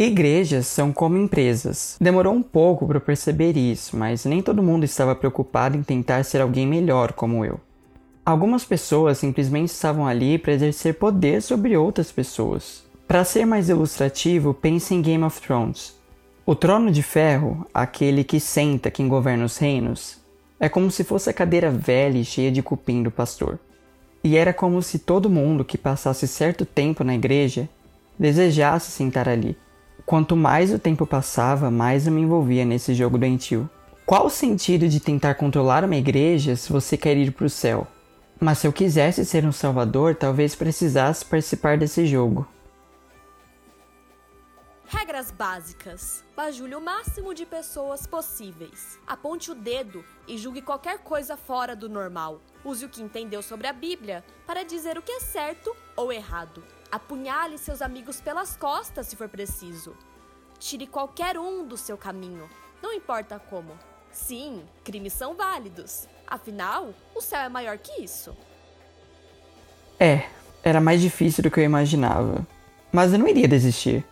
Igrejas são como empresas. Demorou um pouco para perceber isso, mas nem todo mundo estava preocupado em tentar ser alguém melhor como eu. Algumas pessoas simplesmente estavam ali para exercer poder sobre outras pessoas. Para ser mais ilustrativo, pense em Game of Thrones. O trono de ferro, aquele que senta quem governa os reinos, é como se fosse a cadeira velha e cheia de cupim do pastor. E era como se todo mundo que passasse certo tempo na igreja desejasse sentar ali. Quanto mais o tempo passava, mais eu me envolvia nesse jogo doentio. Qual o sentido de tentar controlar uma igreja se você quer ir para o céu? Mas se eu quisesse ser um salvador, talvez precisasse participar desse jogo. Regras básicas. Bajule o máximo de pessoas possíveis. Aponte o dedo e julgue qualquer coisa fora do normal. Use o que entendeu sobre a Bíblia para dizer o que é certo ou errado. Apunhale seus amigos pelas costas se for preciso. Tire qualquer um do seu caminho, não importa como. Sim, crimes são válidos. Afinal, o céu é maior que isso. É, era mais difícil do que eu imaginava. Mas eu não iria desistir.